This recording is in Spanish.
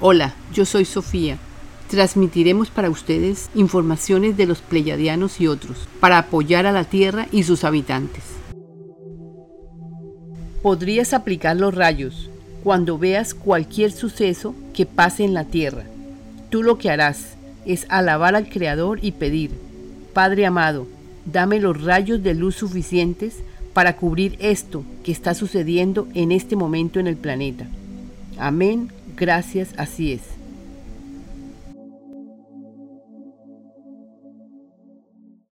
Hola, yo soy Sofía. Transmitiremos para ustedes informaciones de los pleyadianos y otros, para apoyar a la Tierra y sus habitantes. Podrías aplicar los rayos cuando veas cualquier suceso que pase en la Tierra. Tú lo que harás es alabar al Creador y pedir, Padre amado, dame los rayos de luz suficientes para cubrir esto que está sucediendo en este momento en el planeta. Amén, gracias, así es.